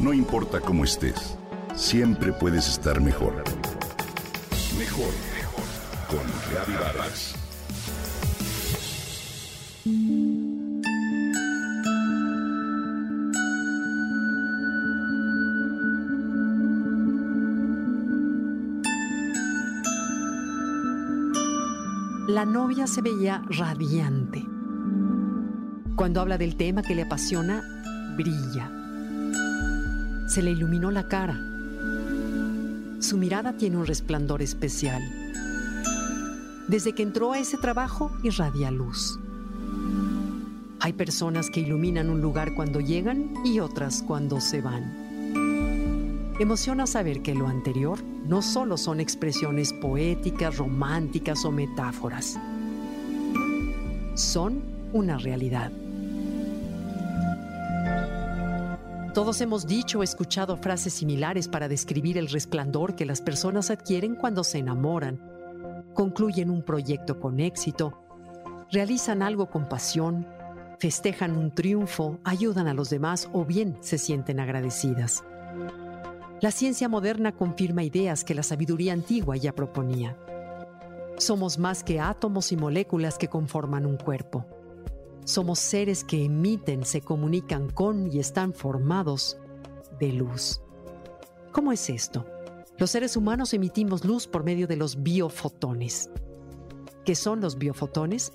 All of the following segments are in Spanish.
No importa cómo estés, siempre puedes estar mejor. Mejor, mejor. Con Reavivadas. La novia se veía radiante. Cuando habla del tema que le apasiona, brilla. Se le iluminó la cara. Su mirada tiene un resplandor especial. Desde que entró a ese trabajo, irradia luz. Hay personas que iluminan un lugar cuando llegan y otras cuando se van. Emociona saber que lo anterior no solo son expresiones poéticas, románticas o metáforas. Son una realidad. Todos hemos dicho o escuchado frases similares para describir el resplandor que las personas adquieren cuando se enamoran, concluyen un proyecto con éxito, realizan algo con pasión, festejan un triunfo, ayudan a los demás o bien se sienten agradecidas. La ciencia moderna confirma ideas que la sabiduría antigua ya proponía. Somos más que átomos y moléculas que conforman un cuerpo. Somos seres que emiten, se comunican con y están formados de luz. ¿Cómo es esto? Los seres humanos emitimos luz por medio de los biofotones. ¿Qué son los biofotones?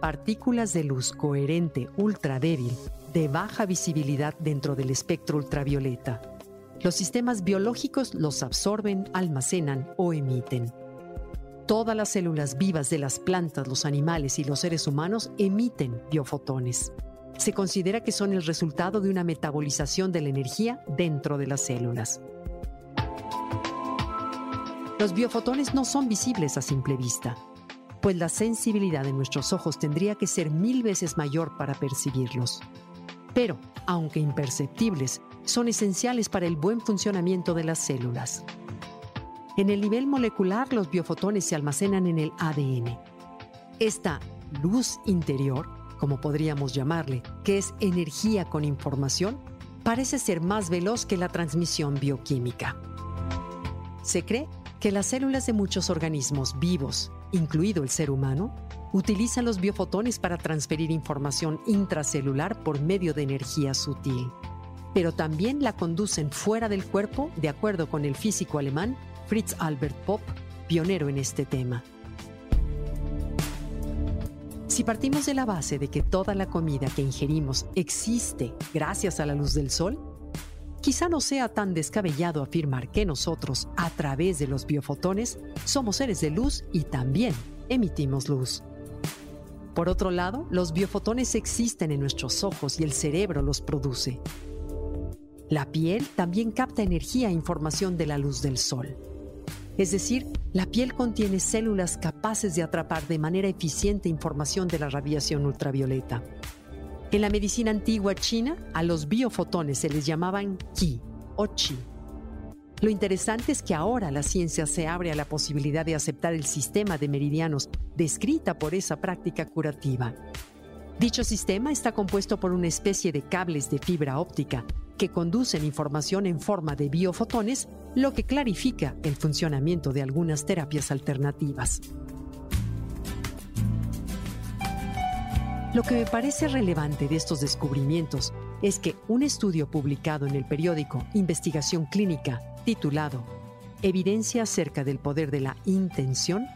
Partículas de luz coherente ultra débil de baja visibilidad dentro del espectro ultravioleta. Los sistemas biológicos los absorben, almacenan o emiten. Todas las células vivas de las plantas, los animales y los seres humanos emiten biofotones. Se considera que son el resultado de una metabolización de la energía dentro de las células. Los biofotones no son visibles a simple vista, pues la sensibilidad de nuestros ojos tendría que ser mil veces mayor para percibirlos. Pero, aunque imperceptibles, son esenciales para el buen funcionamiento de las células. En el nivel molecular, los biofotones se almacenan en el ADN. Esta luz interior, como podríamos llamarle, que es energía con información, parece ser más veloz que la transmisión bioquímica. Se cree que las células de muchos organismos vivos, incluido el ser humano, utilizan los biofotones para transferir información intracelular por medio de energía sutil, pero también la conducen fuera del cuerpo, de acuerdo con el físico alemán Fritz Albert Popp, pionero en este tema. Si partimos de la base de que toda la comida que ingerimos existe gracias a la luz del sol, quizá no sea tan descabellado afirmar que nosotros, a través de los biofotones, somos seres de luz y también emitimos luz. Por otro lado, los biofotones existen en nuestros ojos y el cerebro los produce. La piel también capta energía e información de la luz del sol. Es decir, la piel contiene células capaces de atrapar de manera eficiente información de la radiación ultravioleta. En la medicina antigua china, a los biofotones se les llamaban qi o chi. Lo interesante es que ahora la ciencia se abre a la posibilidad de aceptar el sistema de meridianos descrita por esa práctica curativa. Dicho sistema está compuesto por una especie de cables de fibra óptica que conducen información en forma de biofotones, lo que clarifica el funcionamiento de algunas terapias alternativas. Lo que me parece relevante de estos descubrimientos es que un estudio publicado en el periódico Investigación Clínica titulado Evidencia acerca del poder de la intención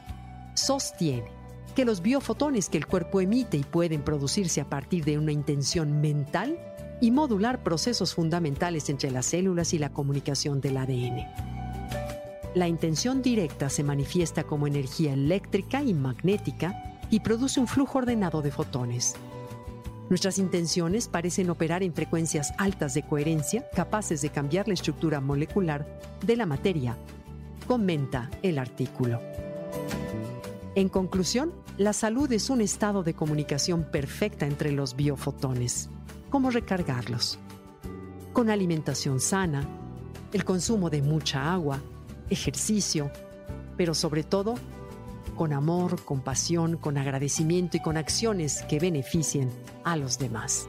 sostiene que los biofotones que el cuerpo emite y pueden producirse a partir de una intención mental y modular procesos fundamentales entre las células y la comunicación del ADN. La intención directa se manifiesta como energía eléctrica y magnética y produce un flujo ordenado de fotones. Nuestras intenciones parecen operar en frecuencias altas de coherencia capaces de cambiar la estructura molecular de la materia, comenta el artículo. En conclusión, la salud es un estado de comunicación perfecta entre los biofotones cómo recargarlos. Con alimentación sana, el consumo de mucha agua, ejercicio, pero sobre todo con amor, compasión, con agradecimiento y con acciones que beneficien a los demás.